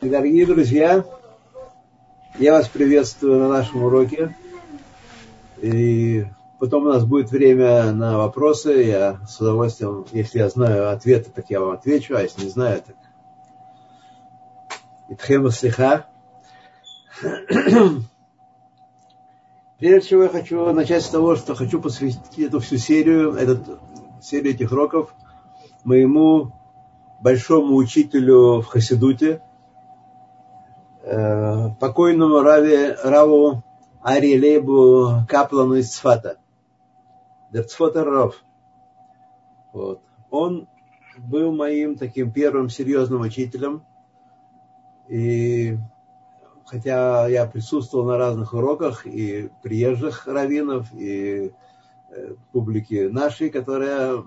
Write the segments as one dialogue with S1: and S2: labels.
S1: Дорогие друзья, я вас приветствую на нашем уроке. И потом у нас будет время на вопросы. Я с удовольствием, если я знаю ответы, так я вам отвечу, а если не знаю, так... Итхема слиха. Прежде всего я хочу начать с того, что хочу посвятить эту всю серию, эту серию этих уроков моему большому учителю в Хасидуте – Э, покойному Раве, Раву Ари Лейбу Каплану из Цфата. Дерцфота Рав. Вот. Он был моим таким первым серьезным учителем. И хотя я присутствовал на разных уроках и приезжих раввинов, и э, публики нашей, которая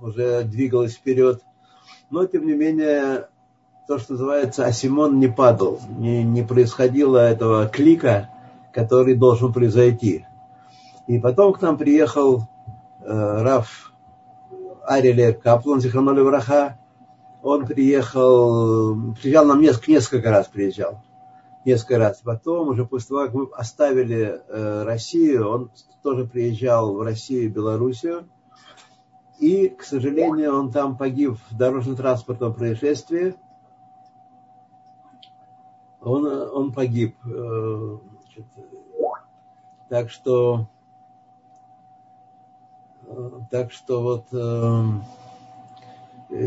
S1: уже двигалась вперед, но тем не менее то, что называется, Асимон не падал, не, не происходило этого клика, который должен произойти. И потом к нам приехал э, Раф Ариле Каплан, Зихраноли Враха. Он приехал, приезжал нам несколько, несколько раз приезжал. Несколько раз. Потом, уже после того, как мы оставили э, Россию, он тоже приезжал в Россию и Белоруссию. И, к сожалению, он там погиб в дорожно-транспортном происшествии он, он погиб. Э, значит, так что, э, так что вот э,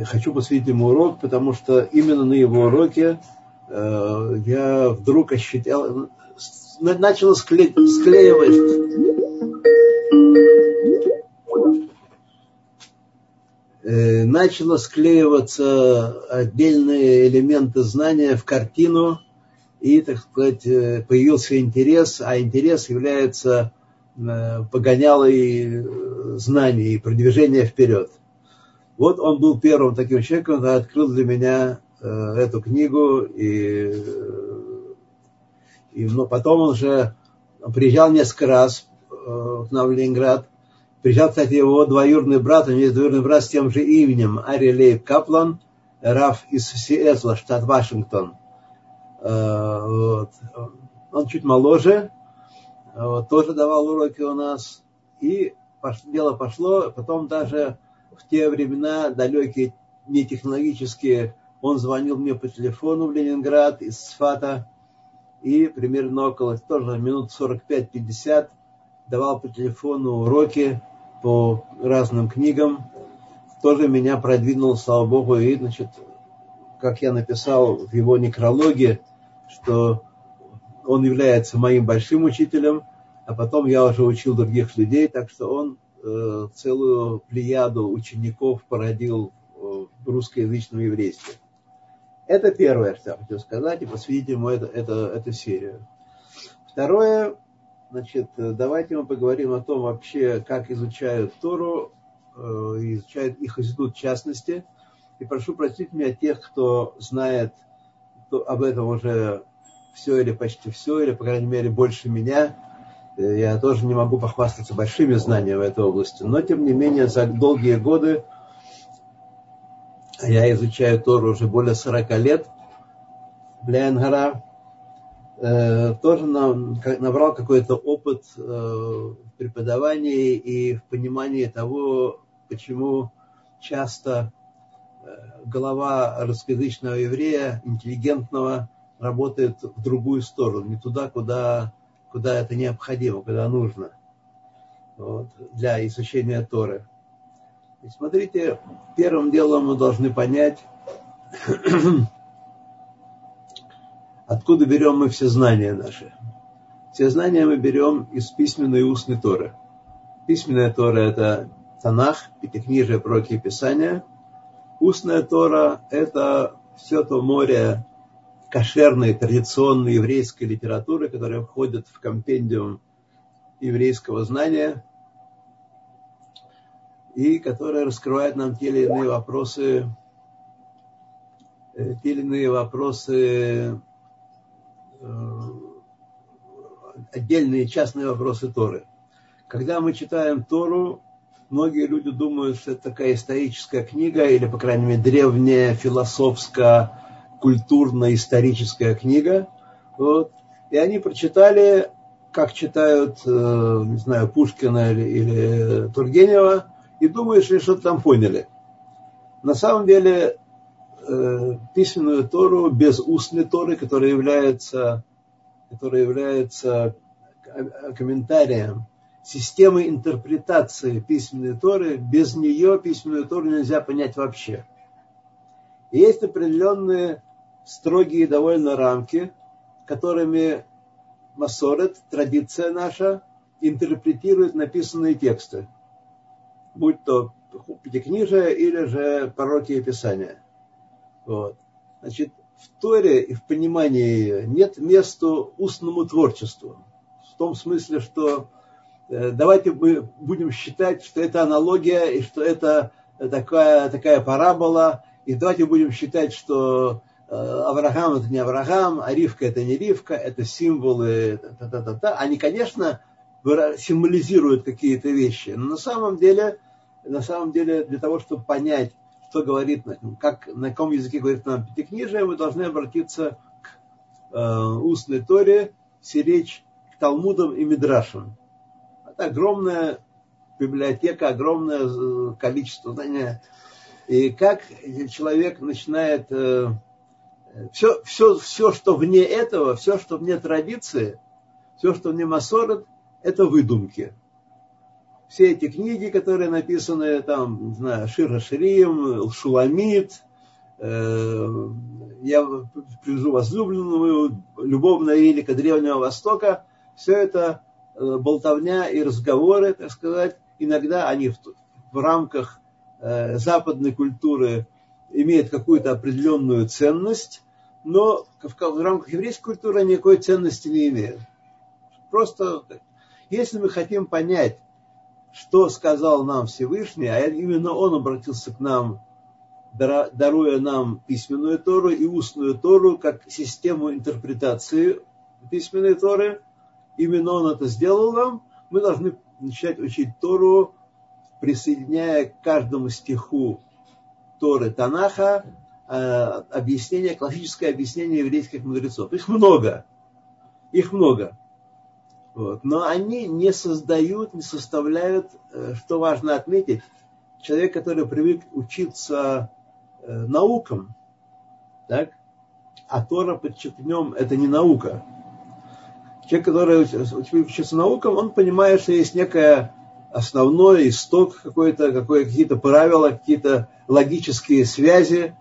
S1: хочу посвятить ему урок, потому что именно на его уроке я вдруг ощутил, начал скле, склеивать начало склеиваться отдельные элементы знания в картину, и, так сказать, э, появился интерес, а интерес является э, погонялой э, знаний и продвижения вперед. Вот он был первым таким человеком, который открыл для меня эту книгу, и, и но потом он уже приезжал несколько раз к нам в Ленинград. Приезжал, кстати, его двоюродный брат, у него есть двоюродный брат с тем же именем, Ари Лейб Каплан, Раф из Сиэтла, штат Вашингтон – вот. Он чуть моложе, вот, тоже давал уроки у нас. И дело пошло, потом даже в те времена, далекие, не технологические, он звонил мне по телефону в Ленинград из Сфата, и примерно около тоже минут 45-50 давал по телефону уроки по разным книгам. Тоже меня продвинул, слава Богу, и, значит, как я написал в его некрологе, что он является моим большим учителем, а потом я уже учил других людей, так что он э, целую плеяду учеников породил в русскоязычном еврействе. Это первое, что я хочу сказать, и посвятить ему это, это, эту серию. Второе, значит, давайте мы поговорим о том вообще, как изучают Тору, э, изучают их институт в частности. И прошу простить меня тех, кто знает об этом уже все или почти все, или, по крайней мере, больше меня. Э, я тоже не могу похвастаться большими знаниями в этой области, но, тем не менее, за долгие годы я изучаю Тору уже более 40 лет. Блянгара э, тоже набрал какой-то опыт э, в преподавании и в понимании того, почему часто голова русскоязычного еврея, интеллигентного, работает в другую сторону, не туда, куда, куда это необходимо, куда нужно вот, для изучения Торы. И смотрите, первым делом мы должны понять, откуда берем мы все знания наши. Все знания мы берем из письменной и устной Торы. Письменная Тора – это Танах, Пятикнижие, Пророки и Писания – Устная Тора – это все то море кошерной, традиционной еврейской литературы, которая входит в компендиум еврейского знания и которая раскрывает нам те или иные вопросы, э, те или иные вопросы, э, отдельные частные вопросы Торы. Когда мы читаем Тору, многие люди думают, что это такая историческая книга, или, по крайней мере, древняя, философская, культурно-историческая книга. Вот. И они прочитали, как читают, э, не знаю, Пушкина или, или Тургенева, и думают, что что-то там поняли. На самом деле, э, письменную Тору без устной Торы, которая является, которая является комментарием системы интерпретации письменной Торы, без нее письменную Тору нельзя понять вообще. И есть определенные строгие довольно рамки, которыми Масорет, традиция наша, интерпретирует написанные тексты, будь то Пятикнижие или же пророки и Писания. Вот. Значит, в Торе и в понимании ее нет места устному творчеству. В том смысле, что давайте мы будем считать, что это аналогия и что это такая, такая парабола, и давайте будем считать, что э, Авраам это не Авраам, а Ривка это не Ривка, это символы, та -та -та -та. они, конечно, символизируют какие-то вещи, но на самом деле, на самом деле для того, чтобы понять, что говорит, как, на каком языке говорит нам Пятикнижие, мы должны обратиться к э, устной Торе, сиречь к Талмудам и Мидрашам. Это огромная библиотека, огромное э, количество знания и как человек начинает все, все, все, что вне этого, все, что вне традиции, все, что вне масорот, это выдумки. Все эти книги, которые написаны там, не знаю, Шира Ширим, Шуламид, э, я привяжу возлюбленную, любовная велика Древнего Востока, все это э, болтовня и разговоры, так сказать, иногда они в, в рамках Э, западной культуры имеет какую-то определенную ценность, но в рамках еврейской культуры никакой ценности не имеет. Просто, если мы хотим понять, что сказал нам Всевышний, а именно Он обратился к нам, даруя нам письменную Тору и устную Тору как систему интерпретации письменной Торы, именно Он это сделал нам, мы должны начать учить Тору присоединяя к каждому стиху Торы Танаха э, объяснение, классическое объяснение еврейских мудрецов. Их много. Их много. Вот. Но они не создают, не составляют, э, что важно отметить, человек, который привык учиться э, наукам, так, а Тора подчеркнем, это не наука. Человек, который учится наукам, он понимает, что есть некая основной исток какой-то, какой, какие-то правила, какие-то логические связи,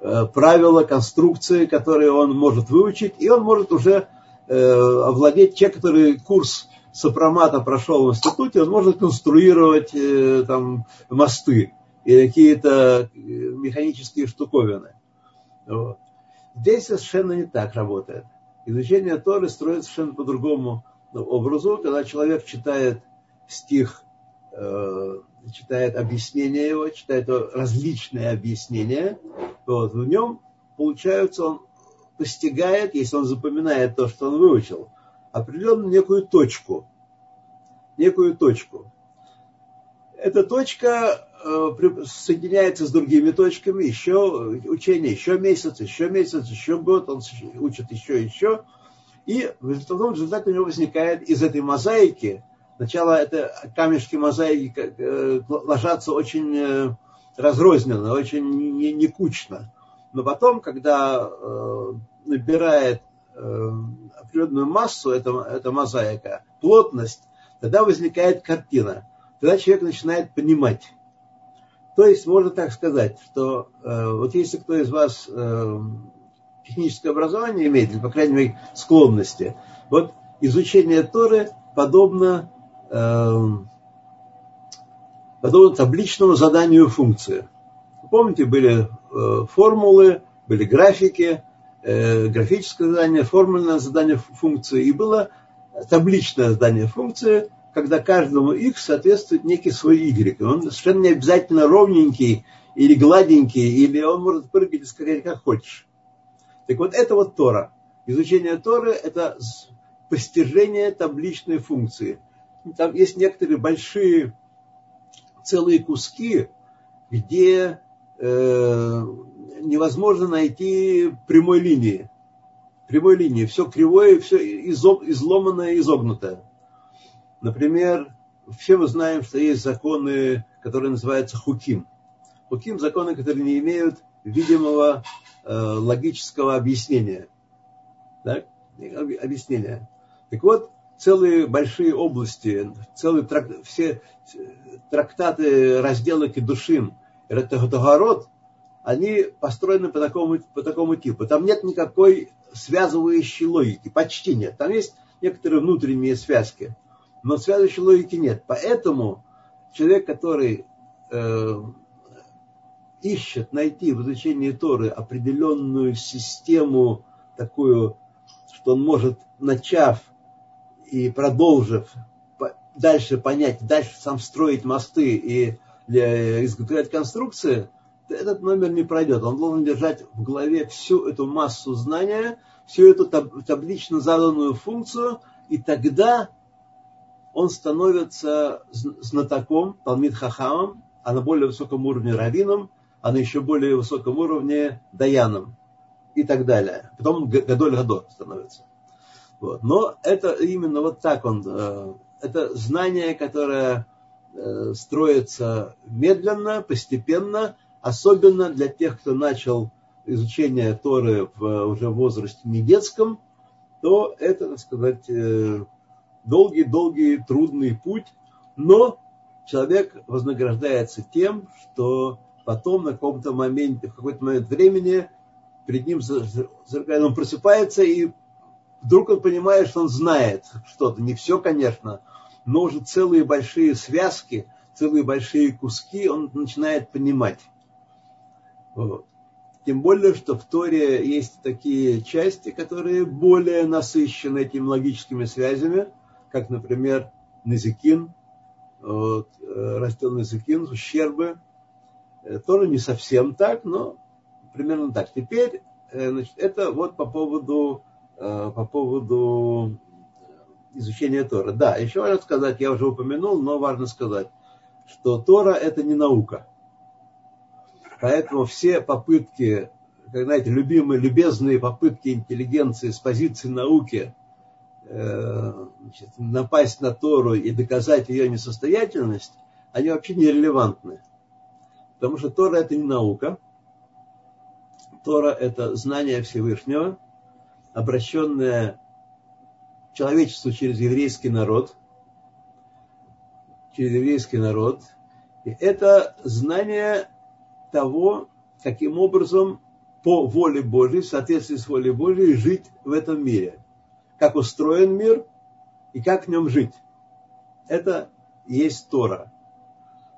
S1: э, правила, конструкции, которые он может выучить, и он может уже э, овладеть, те, который курс сопромата прошел в институте, он может конструировать э, там, мосты и какие-то механические штуковины. Вот. Здесь совершенно не так работает. Изучение Торы строится совершенно по другому образу, когда человек читает стих Э, читает объяснение его, читает различные объяснения, вот, в нем, получается, он постигает, если он запоминает то, что он выучил, определенную некую точку. Некую точку. Эта точка соединяется с другими точками, еще учение, еще месяц, еще месяц, еще год, он учит еще, еще. И в результате у него возникает из этой мозаики Сначала это камешки мозаики э, ложатся очень э, разрозненно, очень не, кучно. Но потом, когда э, набирает определенную массу эта, эта мозаика, плотность, тогда возникает картина. Тогда человек начинает понимать. То есть можно так сказать, что вот если кто из вас техническое образование имеет, или, по крайней мере, склонности, вот изучение Торы подобно Эм, подобно табличному заданию функции. Помните, были э, формулы, были графики, э, графическое задание, формульное задание функции, и было табличное задание функции, когда каждому x соответствует некий свой y. Он совершенно не обязательно ровненький или гладенький, или он может прыгать и скакать как хочешь. Так вот, это вот Тора. Изучение Торы – это постижение табличной функции – там есть некоторые большие целые куски, где э, невозможно найти прямой линии. Прямой линии. Все кривое, все изломанное, изогнутое. Например, все мы знаем, что есть законы, которые называются хуким. Хуким – законы, которые не имеют видимого э, логического объяснения. Так? Объяснения. Так вот, целые большие области, целые трак, все трактаты, разделы Кедушим, Ретагород, они построены по такому, по такому типу. Там нет никакой связывающей логики, почти нет. Там есть некоторые внутренние связки, но связывающей логики нет. Поэтому человек, который э, ищет найти в изучении Торы определенную систему такую, что он может, начав и продолжив дальше понять, дальше сам строить мосты и изготовлять конструкции, этот номер не пройдет. Он должен держать в голове всю эту массу знания, всю эту таблично заданную функцию, и тогда он становится знатоком, Талмит Хахамом, а на более высоком уровне раввином, а на еще более высоком уровне даяном и так далее. Потом Гадоль Гадор становится. Вот. Но это именно вот так он, э, это знание, которое э, строится медленно, постепенно, особенно для тех, кто начал изучение Торы в уже возрасте не детском, то это, так сказать, э, долгий-долгий трудный путь, но человек вознаграждается тем, что потом на каком-то моменте, в какой-то момент времени перед ним он просыпается и вдруг он понимает, что он знает что-то. Не все, конечно, но уже целые большие связки, целые большие куски он начинает понимать. Вот. Тем более, что в Торе есть такие части, которые более насыщены этими логическими связями, как, например, Назикин, вот, э, растет Назикин, ущербы. Э, Тоже не совсем так, но примерно так. Теперь э, значит, это вот по поводу по поводу изучения Тора. Да, еще важно сказать, я уже упомянул, но важно сказать, что Тора это не наука. Поэтому все попытки, как знаете, любимые, любезные попытки интеллигенции с позиции науки значит, напасть на Тору и доказать ее несостоятельность, они вообще нерелевантны. Потому что Тора это не наука. Тора это знание Всевышнего – обращенная человечеству через еврейский народ, через еврейский народ. И это знание того, каким образом по воле Божьей, в соответствии с волей Божьей, жить в этом мире. Как устроен мир и как в нем жить. Это есть Тора.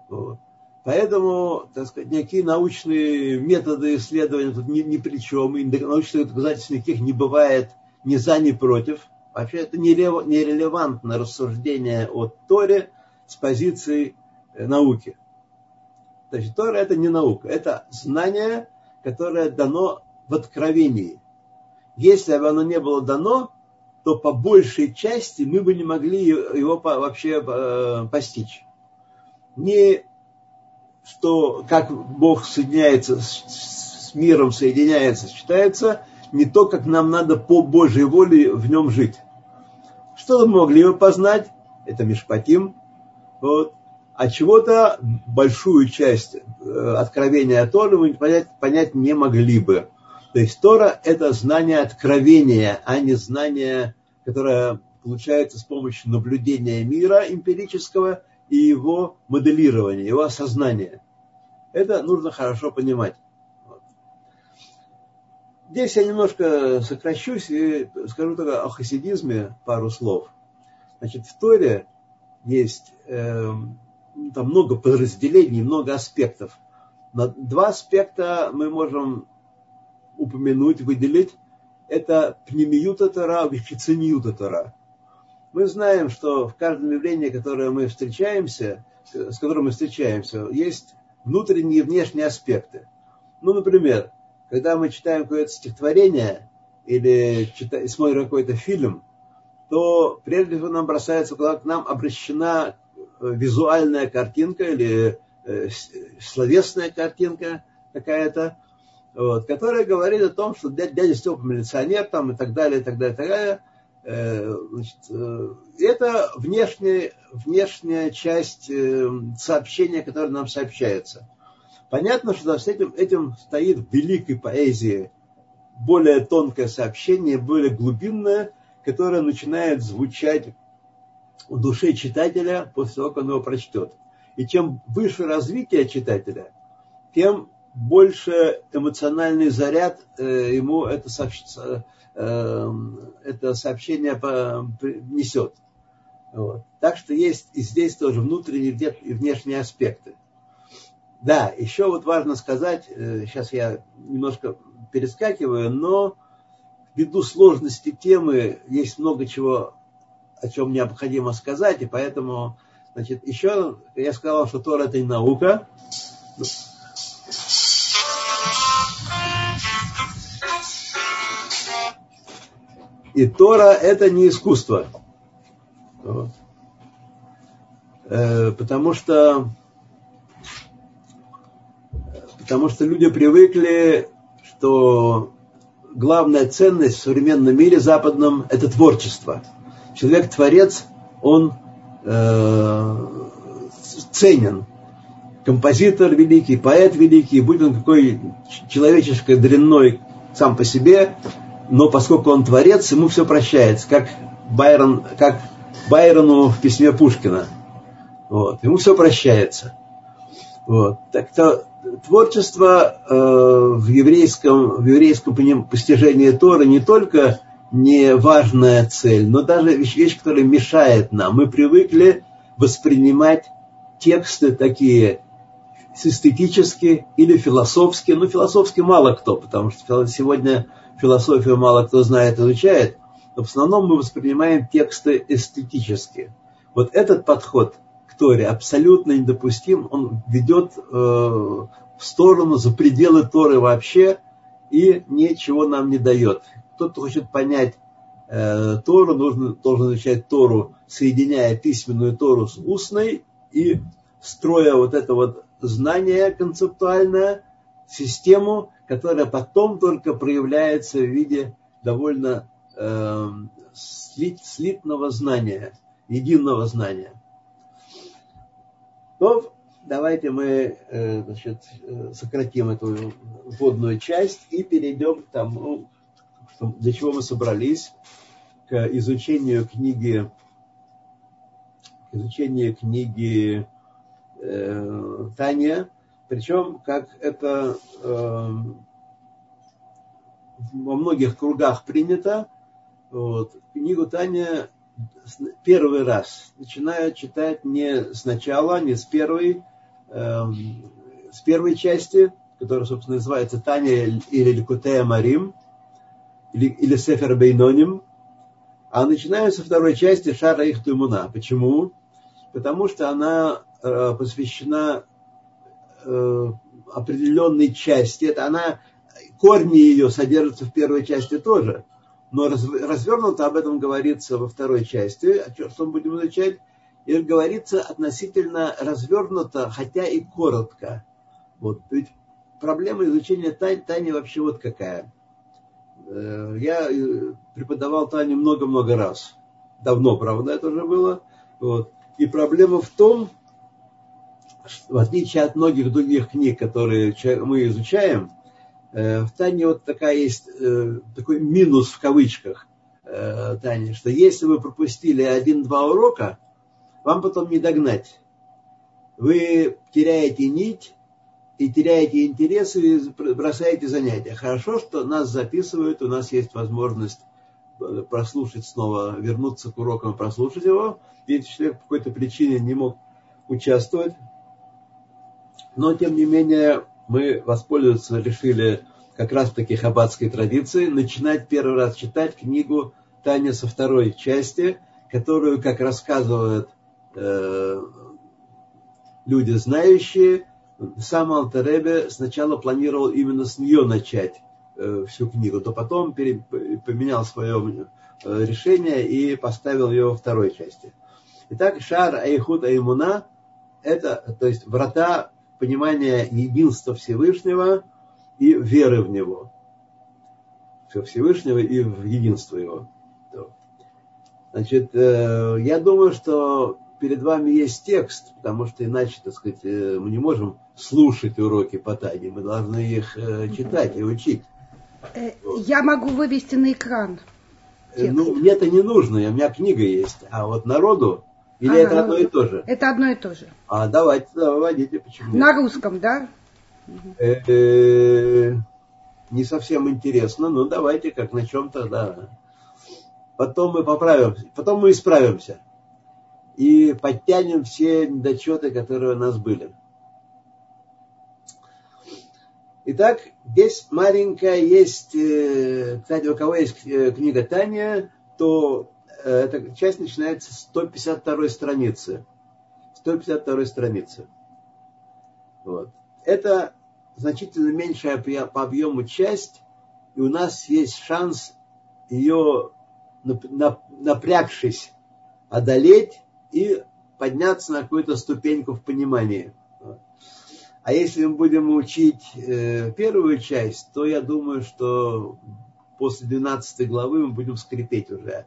S1: Вот. Поэтому, так сказать, никакие научные методы исследования тут ни, ни при чем, и научных доказательств никаких не бывает ни за, ни против. Вообще это нерелевантно рассуждение о Торе с позиции э, науки. Значит, Тора это не наука, это знание, которое дано в откровении. Если бы оно не было дано, то по большей части мы бы не могли его вообще э, постичь. Не что как Бог соединяется с, миром, соединяется, считается не то, как нам надо по Божьей воле в нем жить. Что мы могли бы познать? Это Мишпатим. Вот. А чего-то большую часть э, откровения Торы мы понять, понять не могли бы. То есть Тора – это знание откровения, а не знание, которое получается с помощью наблюдения мира эмпирического и его моделирование, его осознание. Это нужно хорошо понимать. Здесь я немножко сокращусь и скажу только о хасидизме пару слов. Значит, в Торе есть э, там много подразделений, много аспектов. Но два аспекта мы можем упомянуть, выделить. Это пнемиюта Тора, вихициньюта Тора мы знаем, что в каждом явлении, которое мы встречаемся, с которым мы встречаемся, есть внутренние и внешние аспекты. Ну, например, когда мы читаем какое-то стихотворение или читаем, смотрим какой-то фильм, то прежде всего нам бросается когда к нам обращена э, визуальная картинка или э, словесная картинка какая-то. Вот, которая говорит о том, что дядя, дядя Степа милиционер там и так далее, и так далее, и так далее. Э, значит, э, это внешняя, внешняя часть э, сообщения, которое нам сообщается. Понятно, что с этим, этим стоит в великой поэзии более тонкое сообщение, более глубинное, которое начинает звучать в душе читателя после того, как он его прочтет. И чем выше развитие читателя, тем больше эмоциональный заряд э, ему это, сообщ... э, это сообщение несет. Вот. Так что есть и здесь тоже внутренние и внешние аспекты. Да, еще вот важно сказать, э, сейчас я немножко перескакиваю, но ввиду сложности темы есть много чего, о чем необходимо сказать, и поэтому, значит, еще я сказал, что Тора это не наука. И Тора это не искусство. Э, потому что потому что люди привыкли, что главная ценность в современном мире западном – это творчество. Человек-творец, он э, ценен. Композитор великий, поэт великий, будь он какой человеческий дрянной сам по себе, но поскольку он творец, ему все прощается, как Байрон, как Байрону в письме Пушкина. Вот. Ему все прощается. Вот. Так то творчество э, в еврейском, в еврейском постижении Торы не только не важная цель, но даже вещь, вещь, которая мешает нам. Мы привыкли воспринимать тексты такие эстетически или философски. Ну, философски мало кто, потому что сегодня философию мало кто знает, изучает. Но в основном мы воспринимаем тексты эстетически. Вот этот подход – Торе абсолютно недопустим, он ведет э, в сторону, за пределы Торы вообще и ничего нам не дает. Тот, кто хочет понять э, Тору, нужно, должен изучать Тору, соединяя письменную Тору с устной и строя вот это вот знание концептуальное, систему, которая потом только проявляется в виде довольно э, слит, слитного знания, единого знания. То давайте мы э, значит, э, сократим эту вводную часть и перейдем к тому, для чего мы собрались, к изучению книги, к изучению книги э, Таня, причем как это э, во многих кругах принято, вот, книгу Таня первый раз начинаю читать не сначала, не с первой, эм, с первой части, которая, собственно, называется Таня или Ликутея Марим, или, или Сефер Бейноним, а начинаю со второй части Шара их. Почему? Потому что она э, посвящена э, определенной части. Это она, корни ее содержатся в первой части тоже но развернуто об этом говорится во второй части, о чем будем изучать, и говорится относительно развернуто, хотя и коротко. Вот. Ведь проблема изучения тайн, Тани вообще вот какая. Э, я э, преподавал Таню много-много раз. Давно, правда, это уже было. Вот. И проблема в том, что в отличие от многих других книг, которые мы изучаем, Э, в Тане вот такая есть, э, такой минус в кавычках, э, Таня, что если вы пропустили один-два урока, вам потом не догнать. Вы теряете нить и теряете интерес и бросаете занятия. Хорошо, что нас записывают, у нас есть возможность прослушать снова, вернуться к урокам, прослушать его. Ведь человек по какой-то причине не мог участвовать. Но, тем не менее, мы воспользоваться решили как раз таки хаббатской традиции, начинать первый раз читать книгу Таня со второй части, которую, как рассказывают э, люди знающие, сам Алтаребе сначала планировал именно с нее начать э, всю книгу, то потом пере, поменял свое э, решение и поставил ее во второй части. Итак, Шар Айхуд Аймуна – это, то есть врата понимание единства Всевышнего и веры в Него. Все Всевышнего и в единство Его. Значит, э, я думаю, что перед вами есть текст, потому что иначе, так сказать, э, мы не можем слушать уроки по Тане, мы должны их э, читать и учить.
S2: Я могу вывести на экран.
S1: Текст. Ну, мне это не нужно, у меня книга есть, а вот народу или а, это одно и то же?
S2: Это одно и то же.
S1: А давайте, да, вводите, почему?
S2: На русском, да?
S1: Не совсем интересно, но давайте как на чем-то, да потом мы поправимся, потом мы исправимся и подтянем все недочеты, которые у нас были. Итак, здесь маленькая есть, э, кстати, у кого есть э, книга Таня, то э, эта часть начинается с 152 страницы. 152 страницы. Вот. Это значительно меньшая по объему часть, и у нас есть шанс ее напрягшись, одолеть и подняться на какую-то ступеньку в понимании. А если мы будем учить э, первую часть, то я думаю, что после 12 главы мы будем скрипеть уже.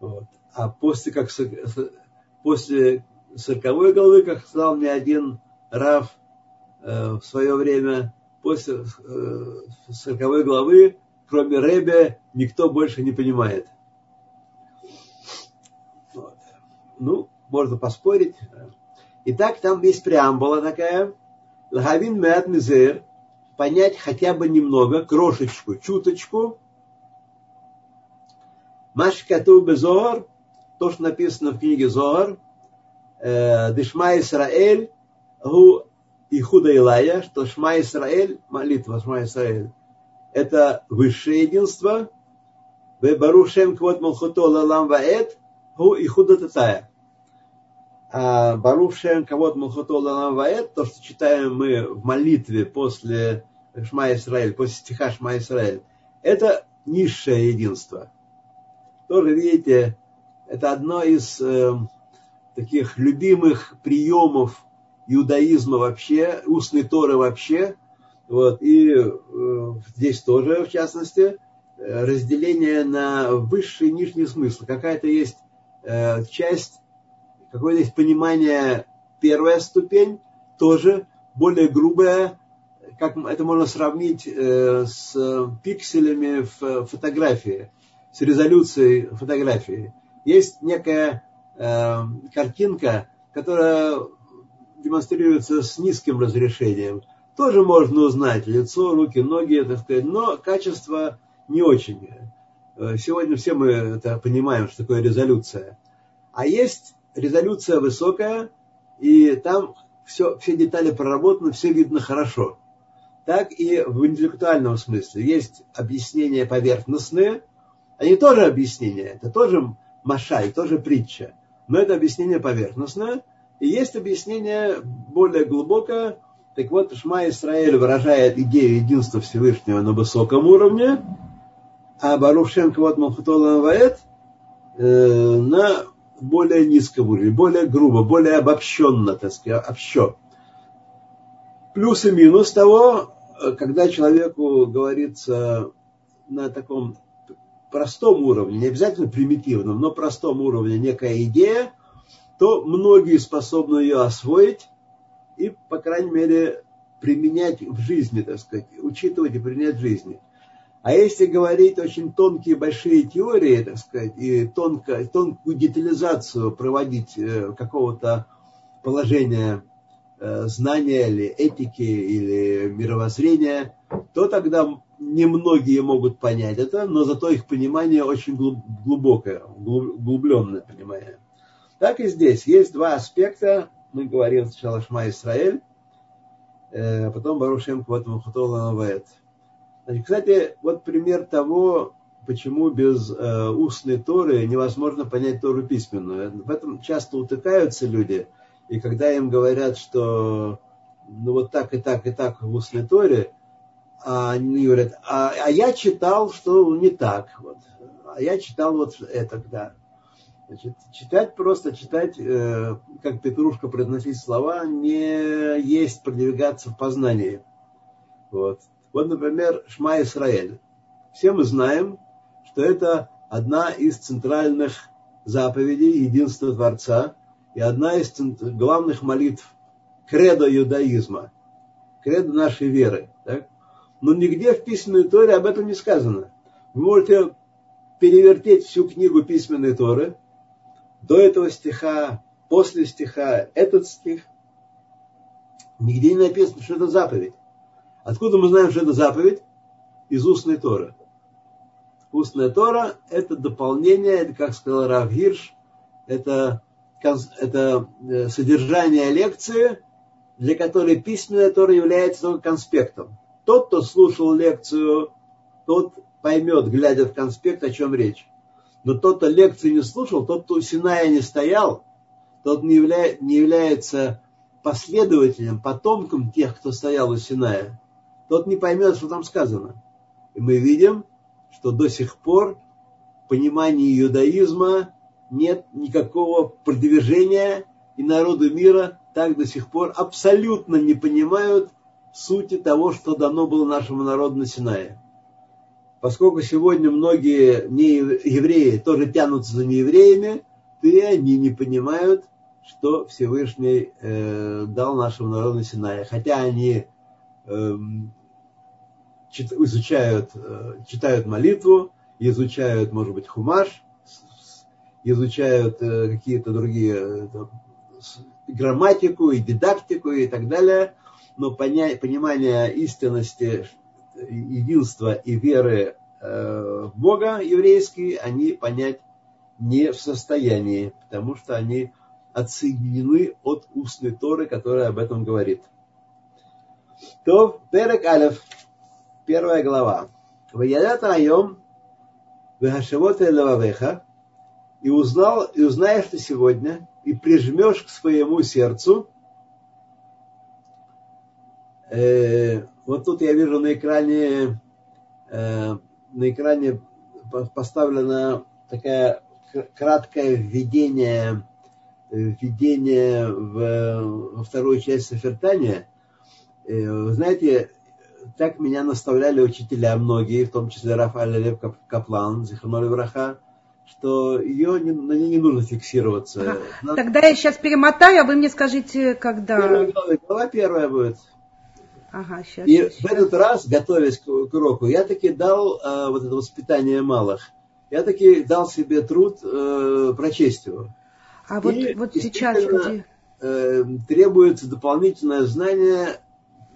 S1: Вот. А после, как, после 40 главы, как сказал мне один Рав э, в свое время, после э, 40 главы, кроме Ребе, никто больше не понимает. Ну, можно поспорить. Итак, там есть преамбула такая. Лагавин меат мизер. Понять хотя бы немного, крошечку, чуточку. Машкату безор. То, что написано в книге Зор. Э, Дышма Исраэль. Гу Ихуда Илая, что Шма Исраэль, молитва Шма Исраэль, это высшее единство. Барушем Квот Малхуто Лалам Ваэт, Гу Ихуда Татая. А Барух Шем Кавод Мухатола Ваэт, то, что читаем мы в молитве после Шма Исраэль, после стиха Шма Исраэль, это низшее единство. Тоже, видите, это одно из э, таких любимых приемов иудаизма вообще, устной Торы вообще. Вот, и э, здесь тоже, в частности, разделение на высший и нижний смысл. Какая-то есть э, часть какое-то есть понимание, первая ступень, тоже более грубая, как это можно сравнить э, с пикселями в фотографии, с резолюцией фотографии. Есть некая э, картинка, которая демонстрируется с низким разрешением. Тоже можно узнать лицо, руки, ноги, так сказать, но качество не очень. Э, сегодня все мы это понимаем, что такое резолюция. А есть резолюция высокая, и там все, все детали проработаны, все видно хорошо. Так и в интеллектуальном смысле. Есть объяснения поверхностные, они тоже объяснения, это тоже машай, тоже притча. Но это объяснение поверхностное. И есть объяснение более глубокое. Так вот, Шма Исраэль выражает идею единства Всевышнего на высоком уровне, а Барушенко вот Малхутола Ваэт э, на более низком уровне, более грубо, более обобщенно, так сказать, общо. Плюс и минус того, когда человеку говорится на таком простом уровне, не обязательно примитивном, но простом уровне некая идея, то многие способны ее освоить и, по крайней мере, применять в жизни, так сказать, учитывать и принять в жизни. А если говорить очень тонкие большие теории, так сказать, и тонко, тонкую детализацию проводить э, какого-то положения э, знания или этики или мировоззрения, то тогда немногие могут понять это, но зато их понимание очень глубокое, углубленное понимание. Так и здесь есть два аспекта. Мы говорим сначала Шма Исраэль, а потом Барушем Кватам Хатола Наваэт. Значит, кстати, вот пример того, почему без э, устной Торы невозможно понять Тору письменную. В этом часто утыкаются люди, и когда им говорят, что ну вот так и так и так в устной Торе, а они говорят, а, а я читал, что не так. Вот. А я читал вот это, да. Значит, читать просто, читать, э, как Петрушка произносить слова, не есть продвигаться в познании. Вот. Вот, например, Шма Исраэль. Все мы знаем, что это одна из центральных заповедей единства Творца и одна из главных молитв кредо иудаизма, кредо нашей веры. Но нигде в письменной Торе об этом не сказано. Вы можете перевертеть всю книгу письменной Торы, до этого стиха, после стиха, этот стих. Нигде не написано, что это заповедь. Откуда мы знаем, что это заповедь? Из устной Торы. Устная Тора – это дополнение, это, как сказал Рав Гирш, это, это э, содержание лекции, для которой письменная Тора является только конспектом. Тот, кто слушал лекцию, тот поймет, глядя в конспект, о чем речь. Но тот, кто лекцию не слушал, тот, кто у Синая не стоял, тот не, явля, не является последователем, потомком тех, кто стоял у Синая, тот не поймет, что там сказано. И мы видим, что до сих пор в понимании иудаизма нет никакого продвижения, и народы мира так до сих пор абсолютно не понимают сути того, что дано было нашему народу на Синае поскольку сегодня многие евреи тоже тянутся за неевреями, то и они не понимают, что Всевышний э, дал нашему народу на Синае. Хотя они э, чит, изучают, э, читают молитву, изучают, может быть, хумаш, изучают э, какие-то другие э, грамматику и дидактику и так далее, но понимание истинности единства и веры э, в Бога еврейский они понять не в состоянии, потому что они отсоединены от устной Торы, которая об этом говорит. То Перек Алев, первая глава. Ваядат Айом, Вехашевот Лававеха, и узнал, и узнаешь ты сегодня, и прижмешь к своему сердцу э, вот тут я вижу на экране, э, на экране поставлена такая краткое введение, введение в, во вторую часть Сафертания. Э, вы знаете, так меня наставляли учителя многие, в том числе Рафаэль Лев Каплан, Зихармар Враха, что ее не, на ней не нужно фиксироваться. Ага.
S2: Надо... Тогда я сейчас перемотаю, а вы мне скажите, когда...
S1: Первая глава, глава первая будет.
S2: Ага, сейчас,
S1: и
S2: сейчас.
S1: в этот раз, готовясь к, к уроку, я таки дал э, вот это воспитание малых. Я таки дал себе труд э, прочесть его.
S2: А вот, и, вот сейчас где?
S1: Э, требуется дополнительное знание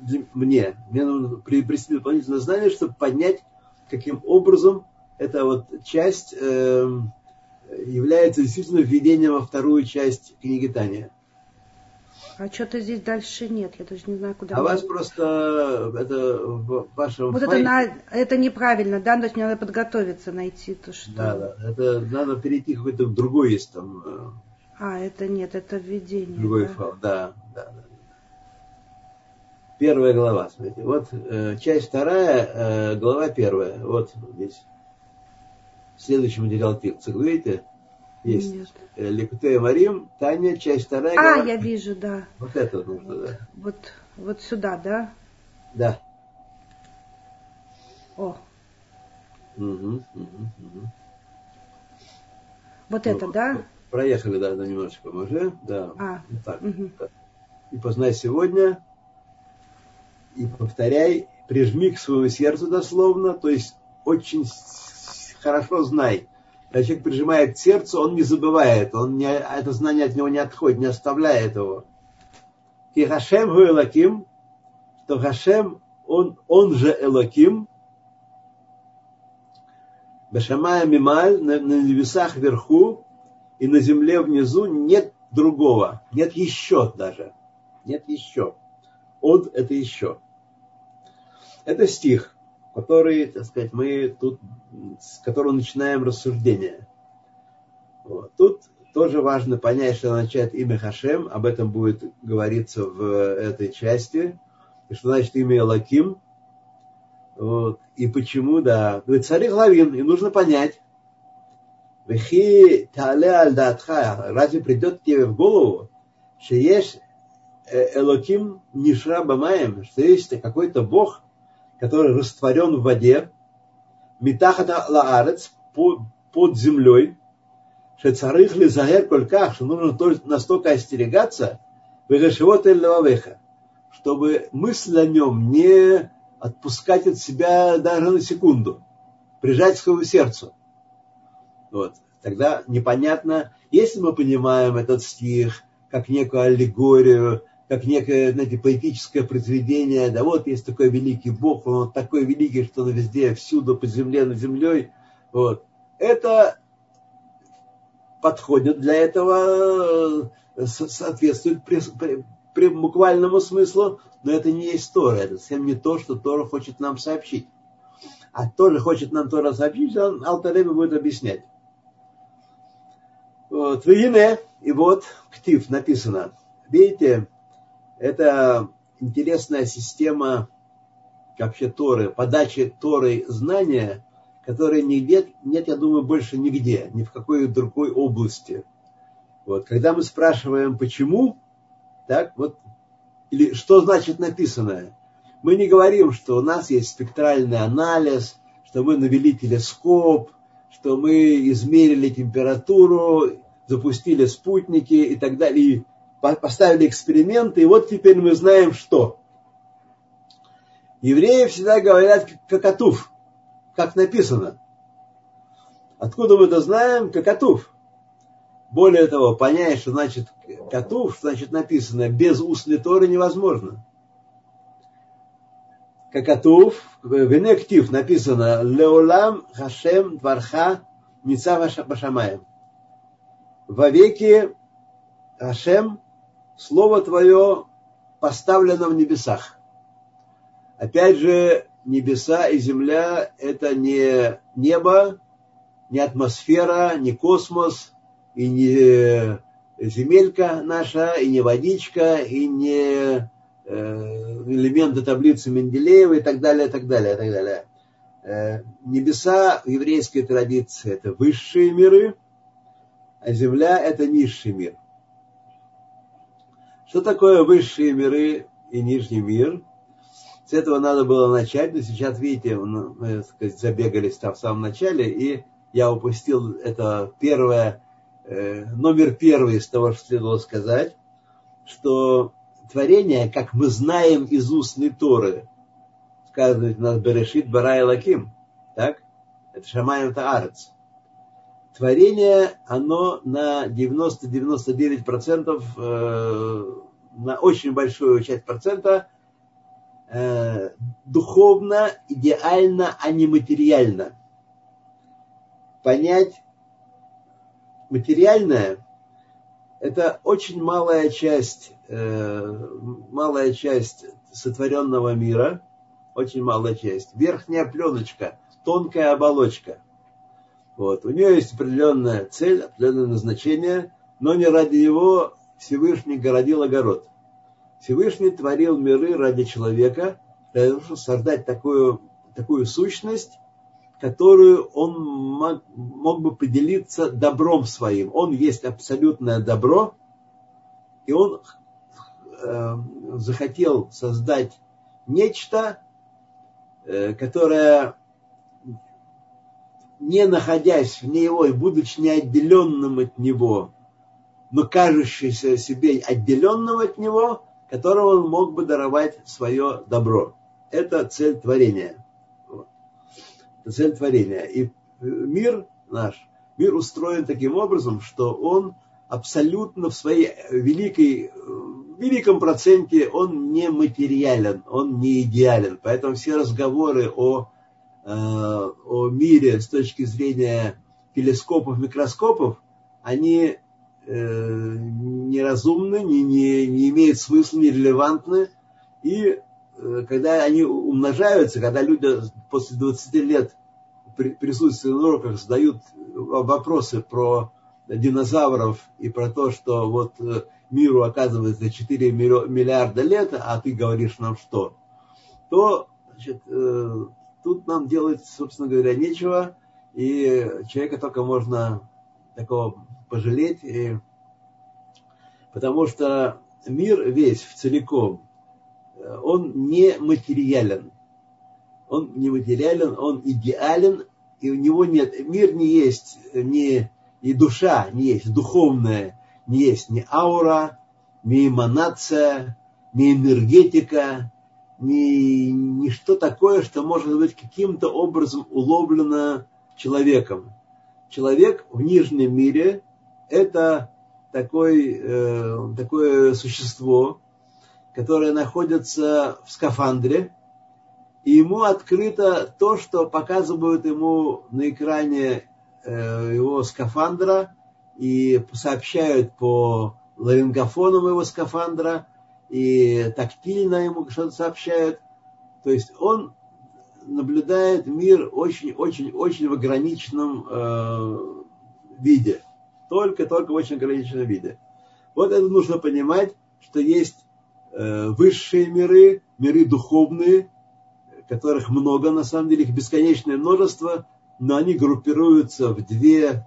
S1: для, мне. Мне нужно приобрести дополнительное знание, чтобы понять, каким образом эта вот часть э, является действительно введением во вторую часть книги Таня.
S2: А что-то здесь дальше нет, я даже не знаю, куда.
S1: А вас просто это в вашем
S2: Вот файле... это, на, это неправильно, да, то есть мне надо подготовиться, найти то, что...
S1: Да, да, это надо перейти какой-то другой есть там... Э,
S2: а, это нет, это введение.
S1: Другой да? файл, да, да, да. Первая глава, смотрите, вот э, часть вторая, э, глава первая, вот здесь. Следующий материал цикл, видите? Есть Нет. Э, Ликутея Марим, Таня, часть вторая.
S2: А, глава. я вижу, да.
S1: Вот это нужно, да.
S2: Вот, вот сюда, да?
S1: Да.
S2: О.
S1: Угу, угу, угу.
S2: Вот ну, это, да?
S1: Проехали, да, да, немножечко уже. Да.
S2: А.
S1: Вот так. Угу. И познай сегодня, и повторяй, прижми к своему сердцу дословно, то есть очень хорошо знай когда человек прижимает к сердцу, он не забывает, он не, это знание от него не отходит, не оставляет его. И Хашем Элаким, то Хашем, он, он же Элаким, Бешамая Мималь, на, на небесах вверху и на земле внизу нет другого, нет еще даже, нет еще. Он это еще. Это стих который, так сказать, мы тут, с которого начинаем рассуждение. Вот. Тут тоже важно понять, что означает имя Хашем, об этом будет говориться в этой части, и что значит имя Лаким, вот. и почему, да. Говорит, царь Главин, и нужно понять, Вехи тале аль датха, разве придет тебе в голову, что есть э, Элоким Нишра Бамаем, что есть какой-то Бог, который растворен в воде, Митахата лаарец, под землей, шецарых ли загер кольках, что нужно настолько остерегаться, выгашивот лававеха, чтобы мысль о нем не отпускать от себя даже на секунду, прижать к своему сердцу. Вот. Тогда непонятно, если мы понимаем этот стих как некую аллегорию, как некое, знаете, поэтическое произведение, да вот есть такой великий Бог, он такой великий, что он везде, всюду, под земле, над землей, вот. Это подходит для этого, э, соответствует при, при, при буквальному смыслу, но это не есть Тора, это совсем не то, что Тора хочет нам сообщить. А тоже хочет нам Тора сообщить, он Алтаребе будет объяснять. Вот, и вот ктив написано. Видите, это интересная система вообще Торы, подачи Торы знания, которой нигде, нет, я думаю, больше нигде, ни в какой другой области. Вот, когда мы спрашиваем, почему, так, вот, или что значит написанное, мы не говорим, что у нас есть спектральный анализ, что мы навели телескоп, что мы измерили температуру, запустили спутники и так далее, поставили эксперименты, и вот теперь мы знаем, что. Евреи всегда говорят какатув, как написано. Откуда мы это знаем? Какатув. Более того, понять, что значит катув, что значит написано, без устной Торы невозможно. Какатув, венектив написано, леолам хашем дварха ница башамаем. Вовеки Хашем, слово твое поставлено в небесах. Опять же, небеса и земля – это не небо, не атмосфера, не космос, и не земелька наша, и не водичка, и не э, элементы таблицы Менделеева и так далее, и так далее, и так далее. Э, небеса в еврейской традиции – это высшие миры, а земля – это низший мир. Что такое высшие миры и нижний мир? С этого надо было начать, но сейчас, видите, мы сказать, забегались там в самом начале, и я упустил это первое, э, номер первый из того, что следовало сказать, что творение, как мы знаем из устной Торы, сказано у нас Берешит Бара и Лаким, так? Это Шамаем Таарец. Творение, оно на 90-99%, э, на очень большую часть процента э, духовно, идеально, а не материально. Понять материальное – это очень малая часть, э, малая часть сотворенного мира, очень малая часть. Верхняя пленочка, тонкая оболочка. Вот. У нее есть определенная цель, определенное назначение, но не ради него Всевышний городил огород. Всевышний творил миры ради человека, для того, чтобы создать такую, такую сущность, которую он мог, мог бы поделиться добром своим. Он есть абсолютное добро, и он э, захотел создать нечто, э, которое, не находясь в него и будучи неотделенным от него, но кажущийся себе отделенным от него, которого он мог бы даровать свое добро. Это цель творения. Это цель творения. И мир наш, мир устроен таким образом, что он абсолютно в своей великой, великом проценте он не материален, он не идеален. Поэтому все разговоры о, э, о мире с точки зрения телескопов, микроскопов, они э, неразумны, не, не, не имеют смысла, нерелевантны. И э, когда они умножаются, когда люди после 20 лет присутствия на уроках задают вопросы про динозавров и про то, что вот э, миру оказывается 4 миллиарда лет, а ты говоришь нам что, то значит, э, тут нам делать, собственно говоря, нечего, и человека только можно такого пожалеть, и, потому что мир весь в целиком, он не материален. Он не материален, он идеален, и у него нет, мир не есть, не, и душа не есть, духовная не есть ни аура, ни эманация, ни энергетика, ни, ни что такое, что может быть каким-то образом уловлено человеком. Человек в нижнем мире – это такой, э, такое существо, которое находится в скафандре, и ему открыто то, что показывают ему на экране э, его скафандра и сообщают по ларингофонам его скафандра, и тактильно ему что-то сообщают. То есть он наблюдает мир очень-очень-очень в ограниченном э, виде. Только-только в очень ограниченном виде. Вот это нужно понимать, что есть э, высшие миры, миры духовные, которых много, на самом деле их бесконечное множество, но они группируются в две,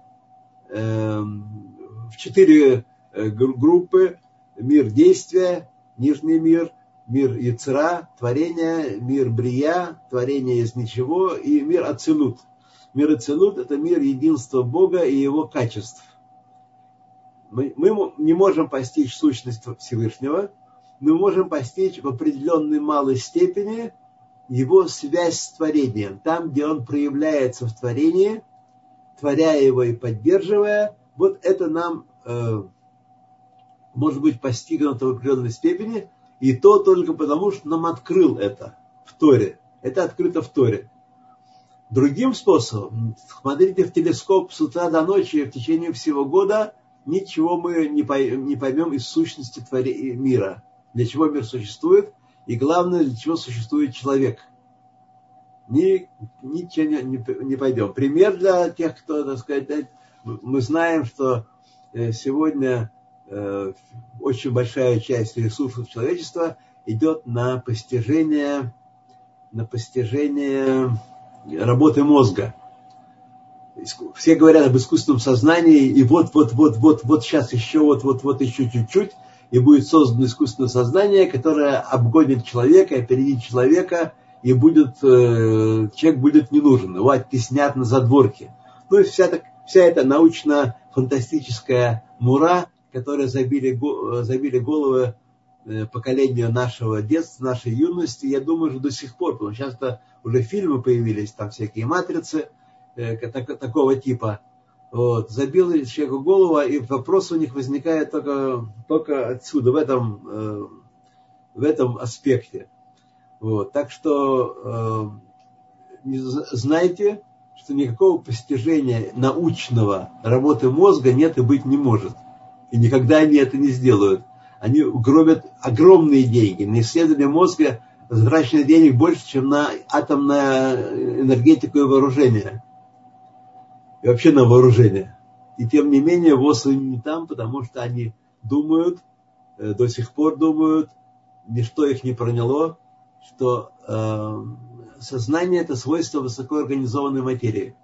S1: э, в четыре э, группы. Мир действия, нижний мир, мир Яцера, творение, мир Брия, творение из ничего, и мир Ацелут. Мир Ацелут – это мир единства Бога и его качеств. Мы, мы не можем постичь сущность Всевышнего, мы можем постичь в определенной малой степени его связь с творением. Там, где он проявляется в творении, творя его и поддерживая, вот это нам э, может быть постигнуто в определенной степени, и то только потому, что нам открыл это в Торе. Это открыто в Торе. Другим способом, смотрите в телескоп с утра до ночи в течение всего года, ничего мы не поймем из сущности мира. Для чего мир существует, и главное, для чего существует человек. Ни, ничего не, не, не пойдем. Пример для тех, кто, так сказать, мы знаем, что э, сегодня Э, очень большая часть ресурсов человечества идет на постижение, на постижение работы мозга. Все говорят об искусственном сознании, и вот, вот, вот, вот, вот сейчас еще, вот, вот, вот еще чуть-чуть, и будет создано искусственное сознание, которое обгонит человека, опередит человека, и будет, э, человек будет не нужен, его оттеснят на задворке. Ну и вся, так, вся эта научно-фантастическая мура которые забили, забили головы э, поколению нашего детства, нашей юности, я думаю, что до сих пор, потому что часто уже фильмы появились, там всякие матрицы такого типа. Вот, забил человеку голову, и вопрос у них возникает только, только отсюда, в этом, э, в этом аспекте. Вот, так что э, знайте, что никакого постижения научного работы мозга нет и быть не может. И никогда они это не сделают. Они гробят огромные деньги. На исследование мозга затрачено денег больше, чем на атомную энергетику и вооружение. И вообще на вооружение. И тем не менее ВОЗ не там, потому что они думают, э, до сих пор думают, ничто их не проняло, что э, сознание это свойство высокоорганизованной материи.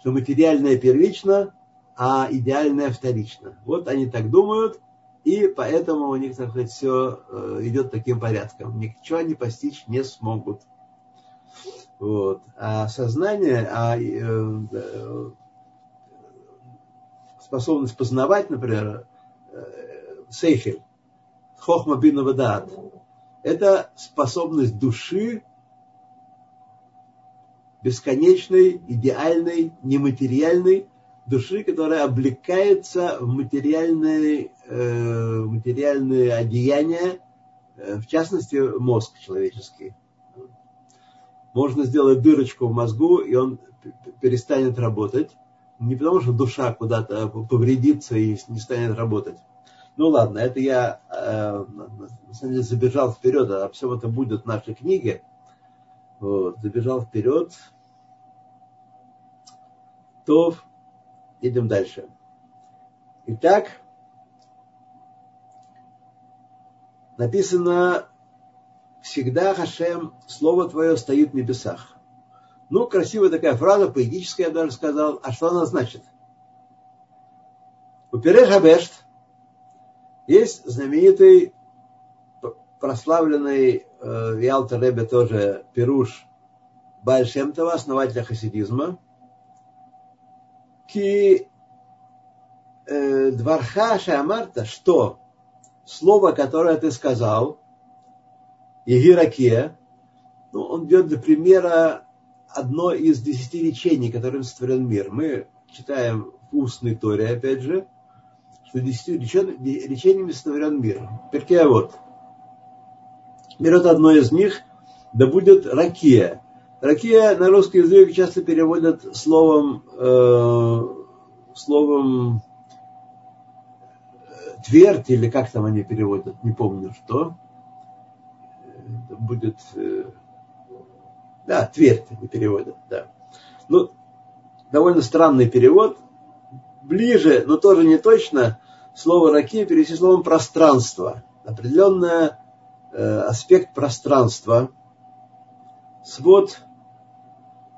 S1: Что материальное первично, а идеальное вторично. Вот они так думают, и поэтому у них, так сказать, все э, идет таким порядком. Ничего они постичь не смогут. Вот. А сознание, а э, э, способность познавать, например, э, сейхель, хохма бинавадат, это способность души бесконечной, идеальной, нематериальной, души, которая облекается в материальные, э, материальные одеяния, в частности, мозг человеческий. Можно сделать дырочку в мозгу, и он перестанет работать. Не потому, что душа куда-то повредится и не станет работать. Ну ладно, это я э, на самом деле забежал вперед, а все это будет в нашей книге. Вот, забежал вперед. То Идем дальше. Итак, написано всегда Хашем, слово твое стоит в небесах. Ну, красивая такая фраза, поэтическая, я даже сказал. А что она значит? У Перехабешт есть знаменитый, прославленный э, Ялта Ребе тоже Перуш Бальшемтова, основателя хасидизма, ки э, Дварха Шамарта, что слово, которое ты сказал, Егираке, ну, он берет для примера одно из десяти речений, которым сотворен мир. Мы читаем в устной Торе, опять же, что десятью речениями сотворен мир. Перкея вот. Берет одно из них, да будет ракия. Ракия на русский язык часто переводят словом, э, словом э, твердь, или как там они переводят, не помню что. Будет, э, да, твердь они переводят, да. Ну, довольно странный перевод. Ближе, но тоже не точно, слово ракия перевести словом пространство. Определенный э, аспект пространства. Свод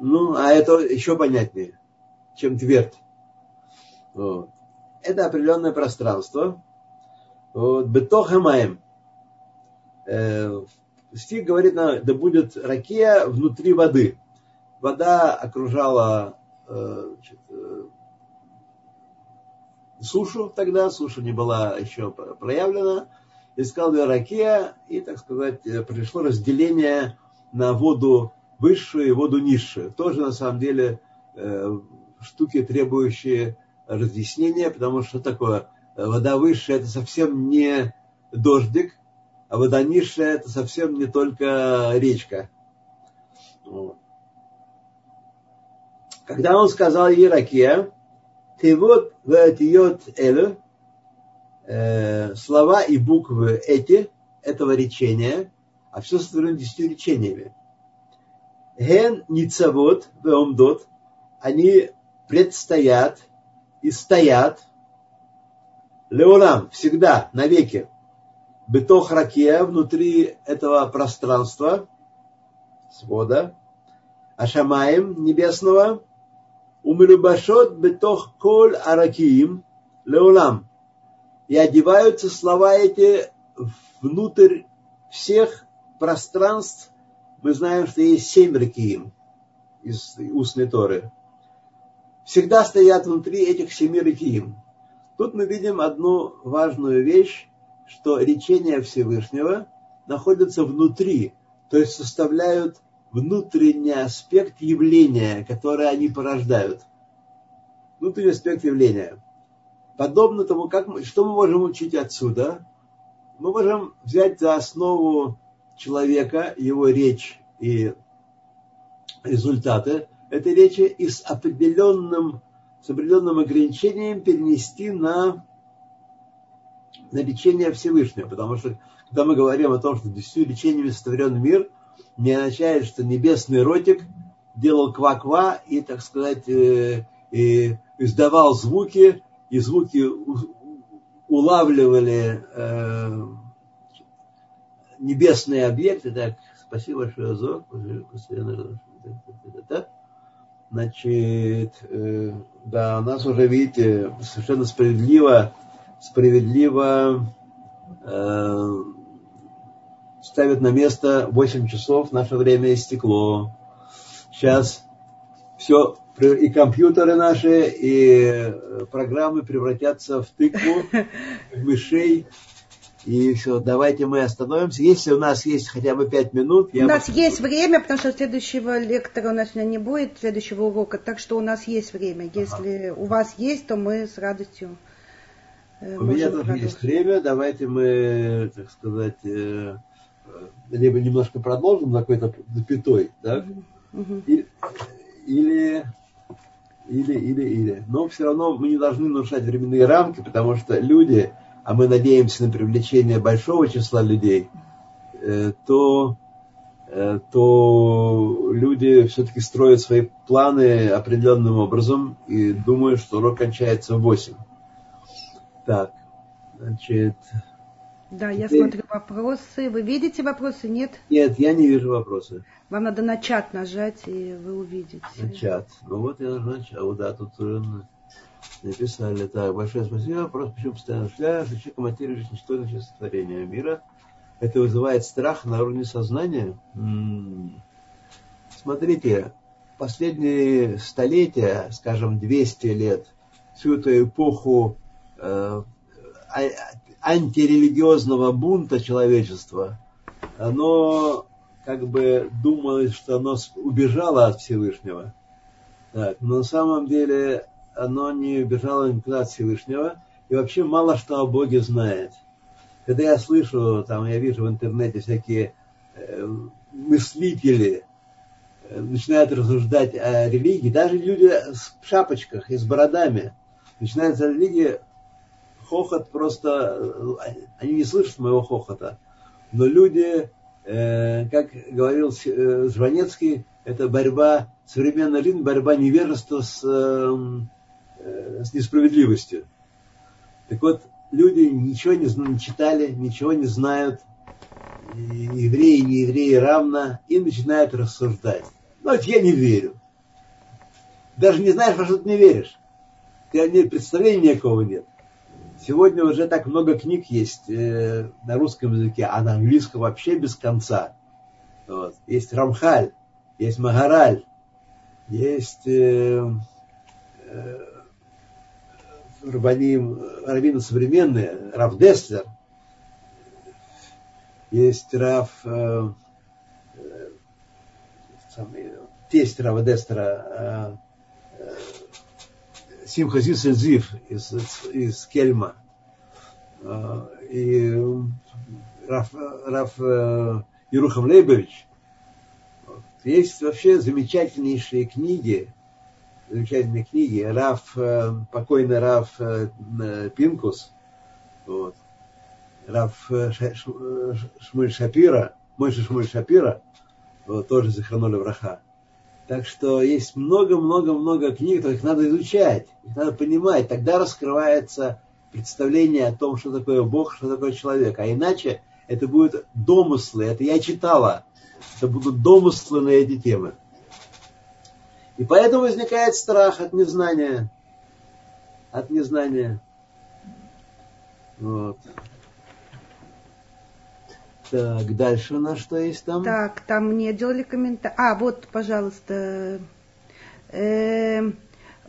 S1: ну, а это еще понятнее, чем твердь. Вот. Это определенное пространство. Вот. Бетохамаем. Э, стих говорит, да будет ракия внутри воды. Вода окружала э, значит, э, сушу тогда, суша не была еще проявлена. И сказал ракия, и, так сказать, э, пришло разделение на воду высшую и воду низшую. Тоже на самом деле штуки, требующие разъяснения, потому что такое вода высшая это совсем не дождик, а вода низшая это совсем не только речка. Когда он сказал Ираке, ты вот в этиот элю, э, слова и буквы эти, этого речения, а все сотворено десятью речениями. Ген ницавод веомдот, они предстоят и стоят леолам, всегда, навеки. Бетох ракия, внутри этого пространства, свода, Ашамаем небесного, умилубашот бетох коль аракиим леолам. И одеваются слова эти внутрь всех пространств мы знаем, что есть семь ракиим из устной Торы. Всегда стоят внутри этих семи ракиим. Тут мы видим одну важную вещь, что речения Всевышнего находятся внутри, то есть составляют внутренний аспект явления, которое они порождают. Внутренний аспект явления. Подобно тому, как мы, что мы можем учить отсюда, мы можем взять за основу человека, его речь и результаты этой речи и с определенным, с определенным ограничением перенести на, на лечение Всевышнего. Потому что, когда мы говорим о том, что десятью лечениями сотворен мир, не означает, что небесный ротик делал ква-ква и, так сказать, э, и издавал звуки, и звуки улавливали э, небесные объекты, так, спасибо большое, Азор, значит, э, да, нас уже, видите, совершенно справедливо, справедливо э, ставят на место 8 часов, наше время истекло. Сейчас все, и компьютеры наши, и э, программы превратятся в тыкву, в мышей, и все, давайте мы остановимся. Если у нас есть хотя бы пять минут...
S2: У нас бы... есть время, потому что следующего лектора у нас не будет, следующего урока, так что у нас есть время. Если ага. у вас есть, то мы с радостью
S1: У меня тоже есть время, давайте мы, так сказать, э, либо немножко продолжим на какой-то запятой, так? Угу. Или, или, или, или. Но все равно мы не должны нарушать временные рамки, потому что люди а мы надеемся на привлечение большого числа людей, э, то, э, то люди все-таки строят свои планы определенным образом и думают, что урок кончается в 8. Так, значит...
S2: Да, я теперь... смотрю вопросы. Вы видите вопросы, нет?
S1: Нет, я не вижу вопросы.
S2: Вам надо на чат нажать, и вы увидите.
S1: На чат. Ну вот я нажал чат. А, да, тут написали так. Большое спасибо. Вопрос, почему постоянно шляешь, жизнь, что значит сотворение мира. Это вызывает страх на уровне сознания. М-м-м. смотрите, последние столетия, скажем, 200 лет, всю эту эпоху э, антирелигиозного бунта человечества, оно как бы думалось, что оно убежало от Всевышнего. Так, но на самом деле оно не убежало никуда от Всевышнего и вообще мало что о Боге знает. Когда я слышу, там я вижу в интернете всякие э, мыслители, э, начинают рассуждать о религии, даже люди в шапочках и с бородами начинают о религии, хохот просто, э, они не слышат моего хохота, но люди Э, как говорил э, Жванецкий, это борьба, современная жизнь, борьба невежества с, с несправедливостью. Так вот, люди ничего не, не читали, ничего не знают, евреи не евреи равно, и начинают рассуждать. Ну, я не верю. Даже не знаешь, во что ты не веришь. Ты представления никакого нет. Сегодня уже так много книг есть э, на русском языке, а на английском вообще без конца. Вот. Есть Рамхаль, есть Магараль, есть э, э, рабаним, раввины современные, Раф Деслер, есть Раф, э, э, самый, тесть Рава Дестера, э Симха Зисельзив из, из Кельма. А, и Раф, Раф э, Ерухам Лейбович. Есть вообще замечательнейшие книги, замечательные книги. Раф, э, покойный Раф э, Пинкус, вот. Раф Шмуль Шапира, Мойша Шмуль Шапира, вот, тоже захоронули враха. Так что есть много-много-много книг, их надо изучать, их надо понимать. Тогда раскрывается представление о том, что такое Бог, что такое человек. А иначе это будут домыслы. Это я читала. Это будут домыслы на эти темы. И поэтому возникает страх от незнания. От незнания. Вот. Так, дальше у нас что есть там?
S2: Так, там мне делали комментарий. А, вот, пожалуйста. Э,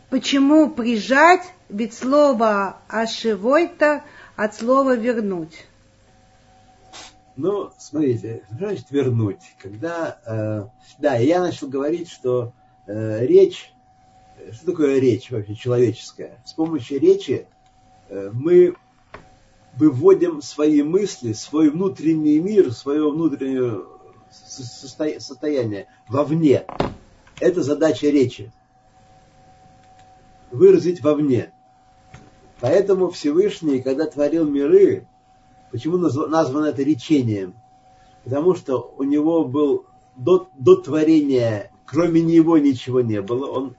S2: почему прижать? Ведь слово ашивойта от слова вернуть.
S1: Ну, смотрите, значит вернуть? Когда, э, да, я начал говорить, что э, речь, что такое речь вообще человеческая? С помощью речи э, мы выводим свои мысли, свой внутренний мир, свое внутреннее состояние вовне. Это задача речи. Выразить вовне. Поэтому Всевышний, когда творил миры, почему названо это речением? Потому что у него был до, до творения, кроме него ничего не было. Он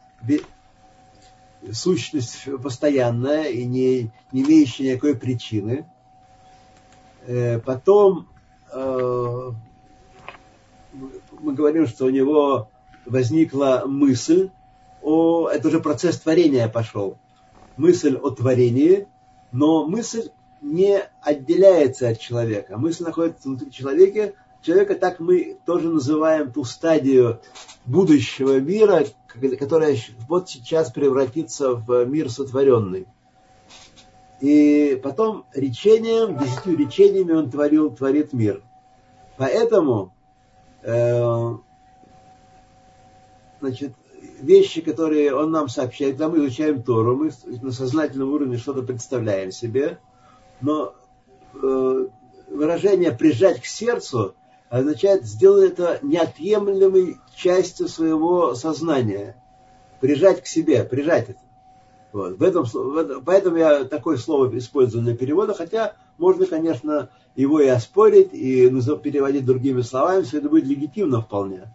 S1: сущность постоянная и не, не имеющая никакой причины. Э, потом э, мы говорим, что у него возникла мысль о... Это уже процесс творения пошел. Мысль о творении, но мысль не отделяется от человека. Мысль находится внутри человека. Человека так мы тоже называем ту стадию будущего мира, которая вот сейчас превратится в мир сотворенный. И потом речением, десятью речениями он творил, творит мир. Поэтому э, значит, вещи, которые он нам сообщает, когда мы изучаем Тору, мы на сознательном уровне что-то представляем себе, но э, выражение «прижать к сердцу» означает сделать это неотъемлемой частью своего сознания. Прижать к себе, прижать это. Вот. В этом, в этом, поэтому я такое слово использую для перевода, хотя можно, конечно, его и оспорить, и переводить другими словами, все это будет легитимно вполне.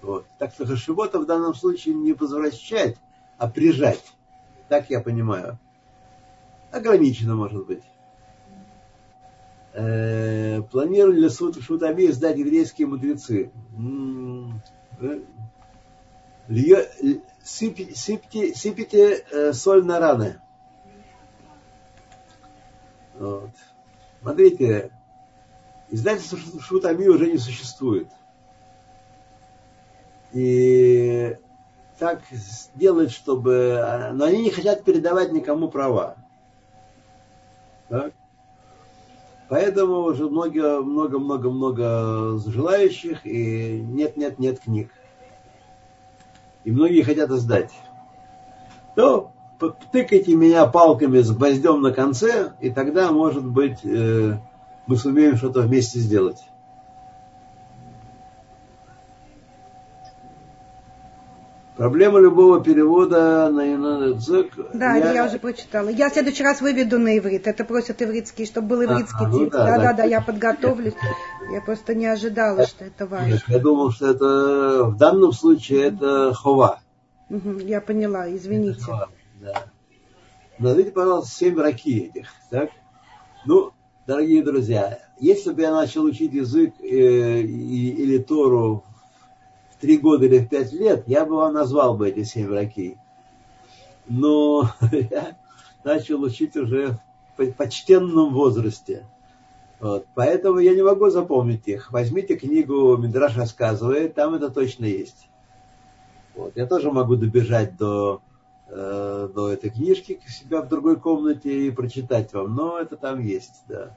S1: Вот. Так что Хашибота в данном случае не возвращать, а прижать. Так я понимаю. Ограничено, может быть. Э, планировали ли суд Шутами издать еврейские мудрецы? Э, сыпите, сыпите э, соль на раны. Вот. Смотрите, издательство Шутами уже не существует. И так сделать, чтобы... Но они не хотят передавать никому права. Так? Поэтому уже много-много-много-много желающих, и нет-нет-нет книг. И многие хотят издать. То тыкайте меня палками с гвоздем на конце, и тогда, может быть, э, мы сумеем что-то вместе сделать. Проблема любого перевода на язык.
S2: Да, я... я уже прочитала. Я в следующий раз выведу на иврит. Это просят ивритский, чтобы был ивритский а, ну текст. да, да, да, да, я подготовлюсь. Я просто не ожидала, что это важно. Нет,
S1: я думал, что это в данном случае это хова.
S2: Угу, я поняла, извините. хова,
S1: да. Назовите, пожалуйста, семь раки этих. Так? Ну, дорогие друзья, если бы я начал учить язык э, и, или Тору три года или в пять лет, я бы вам назвал бы эти семь вракей. Но я начал учить уже в почтенном возрасте. Вот. Поэтому я не могу запомнить их. Возьмите книгу Мидраш рассказывает, там это точно есть. Вот. Я тоже могу добежать до, э, до этой книжки к себя в другой комнате и прочитать вам, но это там есть, да.